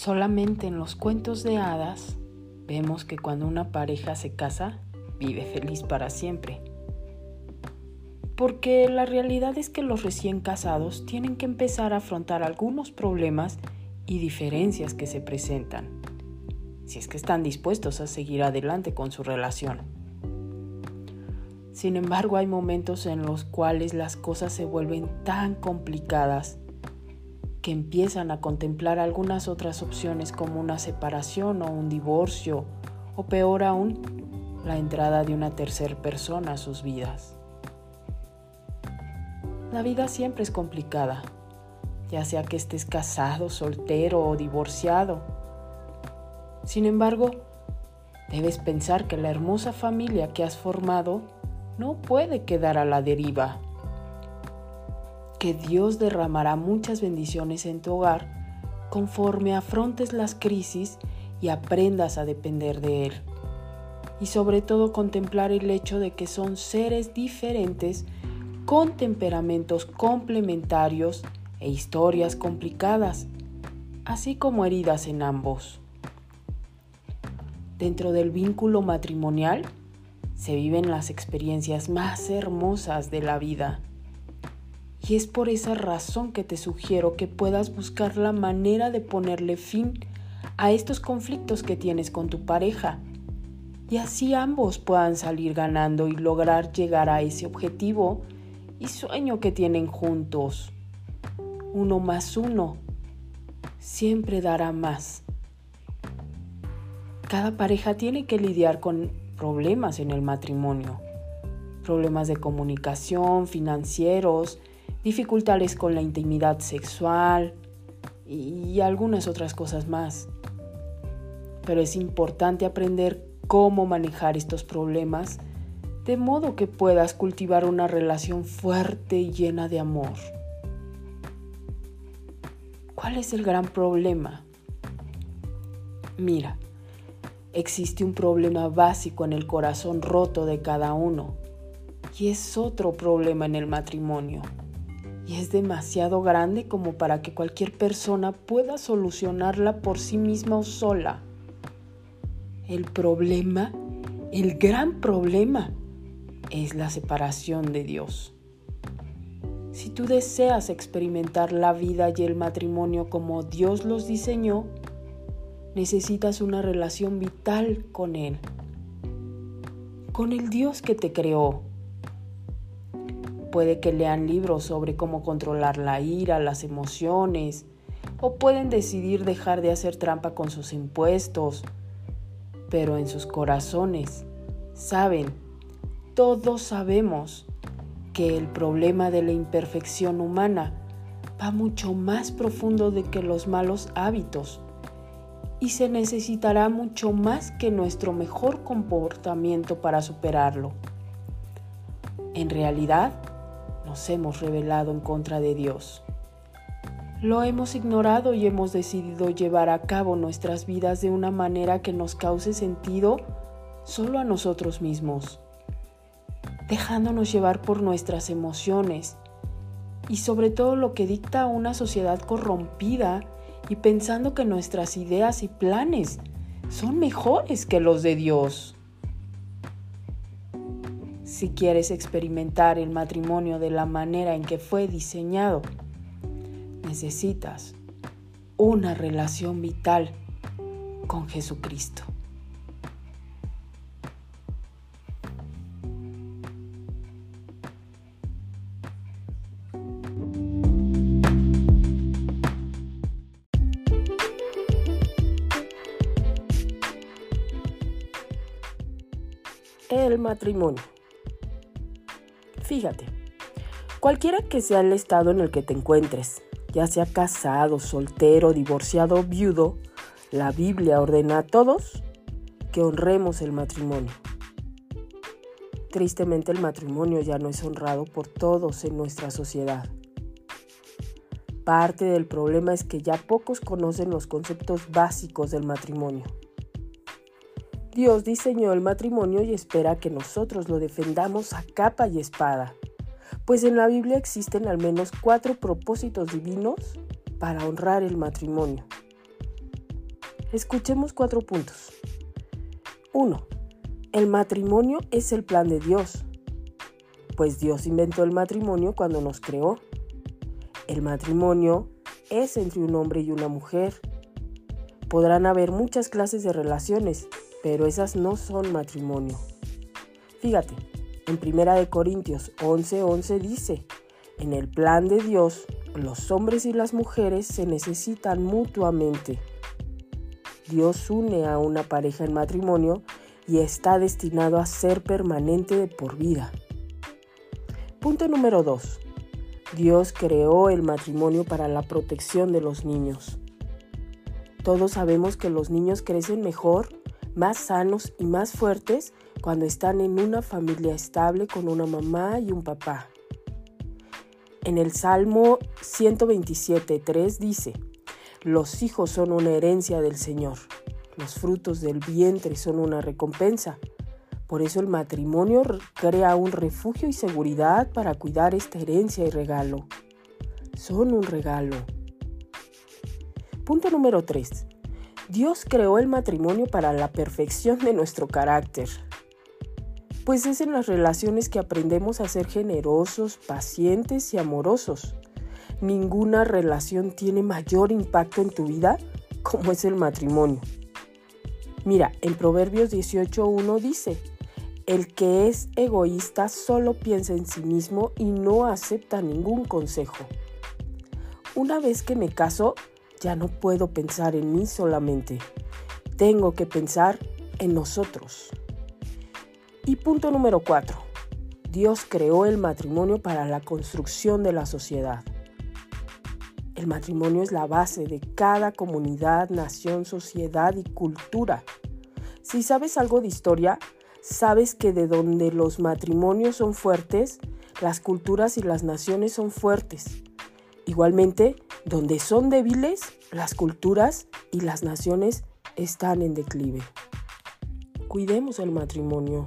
Solamente en los cuentos de hadas vemos que cuando una pareja se casa, vive feliz para siempre. Porque la realidad es que los recién casados tienen que empezar a afrontar algunos problemas y diferencias que se presentan, si es que están dispuestos a seguir adelante con su relación. Sin embargo, hay momentos en los cuales las cosas se vuelven tan complicadas que empiezan a contemplar algunas otras opciones como una separación o un divorcio o peor aún, la entrada de una tercera persona a sus vidas. La vida siempre es complicada, ya sea que estés casado, soltero o divorciado. Sin embargo, debes pensar que la hermosa familia que has formado no puede quedar a la deriva que Dios derramará muchas bendiciones en tu hogar conforme afrontes las crisis y aprendas a depender de Él. Y sobre todo contemplar el hecho de que son seres diferentes con temperamentos complementarios e historias complicadas, así como heridas en ambos. Dentro del vínculo matrimonial se viven las experiencias más hermosas de la vida y es por esa razón que te sugiero que puedas buscar la manera de ponerle fin a estos conflictos que tienes con tu pareja. Y así ambos puedan salir ganando y lograr llegar a ese objetivo y sueño que tienen juntos. Uno más uno siempre dará más. Cada pareja tiene que lidiar con problemas en el matrimonio. Problemas de comunicación, financieros, dificultades con la intimidad sexual y algunas otras cosas más. Pero es importante aprender cómo manejar estos problemas de modo que puedas cultivar una relación fuerte y llena de amor. ¿Cuál es el gran problema? Mira, existe un problema básico en el corazón roto de cada uno y es otro problema en el matrimonio y es demasiado grande como para que cualquier persona pueda solucionarla por sí misma o sola. El problema, el gran problema, es la separación de Dios. Si tú deseas experimentar la vida y el matrimonio como Dios los diseñó, necesitas una relación vital con Él, con el Dios que te creó Puede que lean libros sobre cómo controlar la ira, las emociones, o pueden decidir dejar de hacer trampa con sus impuestos. Pero en sus corazones saben, todos sabemos, que el problema de la imperfección humana va mucho más profundo de que los malos hábitos y se necesitará mucho más que nuestro mejor comportamiento para superarlo. En realidad, nos hemos rebelado en contra de Dios. Lo hemos ignorado y hemos decidido llevar a cabo nuestras vidas de una manera que nos cause sentido solo a nosotros mismos, dejándonos llevar por nuestras emociones y sobre todo lo que dicta una sociedad corrompida y pensando que nuestras ideas y planes son mejores que los de Dios. Si quieres experimentar el matrimonio de la manera en que fue diseñado, necesitas una relación vital con Jesucristo. El matrimonio. Fíjate, cualquiera que sea el estado en el que te encuentres, ya sea casado, soltero, divorciado viudo, la Biblia ordena a todos que honremos el matrimonio. Tristemente el matrimonio ya no es honrado por todos en nuestra sociedad. Parte del problema es que ya pocos conocen los conceptos básicos del matrimonio. Dios diseñó el matrimonio y espera que nosotros lo defendamos a capa y espada, pues en la Biblia existen al menos cuatro propósitos divinos para honrar el matrimonio. Escuchemos cuatro puntos. 1. El matrimonio es el plan de Dios, pues Dios inventó el matrimonio cuando nos creó. El matrimonio es entre un hombre y una mujer. Podrán haber muchas clases de relaciones, pero esas no son matrimonio. Fíjate, en 1 Corintios 11:11 11 dice, en el plan de Dios, los hombres y las mujeres se necesitan mutuamente. Dios une a una pareja en matrimonio y está destinado a ser permanente de por vida. Punto número 2. Dios creó el matrimonio para la protección de los niños. Todos sabemos que los niños crecen mejor, más sanos y más fuertes cuando están en una familia estable con una mamá y un papá. En el Salmo 127.3 dice, los hijos son una herencia del Señor, los frutos del vientre son una recompensa. Por eso el matrimonio crea un refugio y seguridad para cuidar esta herencia y regalo. Son un regalo. Punto número 3. Dios creó el matrimonio para la perfección de nuestro carácter. Pues es en las relaciones que aprendemos a ser generosos, pacientes y amorosos. Ninguna relación tiene mayor impacto en tu vida como es el matrimonio. Mira, en Proverbios 18.1 dice, el que es egoísta solo piensa en sí mismo y no acepta ningún consejo. Una vez que me caso, ya no puedo pensar en mí solamente. Tengo que pensar en nosotros. Y punto número 4. Dios creó el matrimonio para la construcción de la sociedad. El matrimonio es la base de cada comunidad, nación, sociedad y cultura. Si sabes algo de historia, sabes que de donde los matrimonios son fuertes, las culturas y las naciones son fuertes. Igualmente, donde son débiles, las culturas y las naciones están en declive. Cuidemos el matrimonio.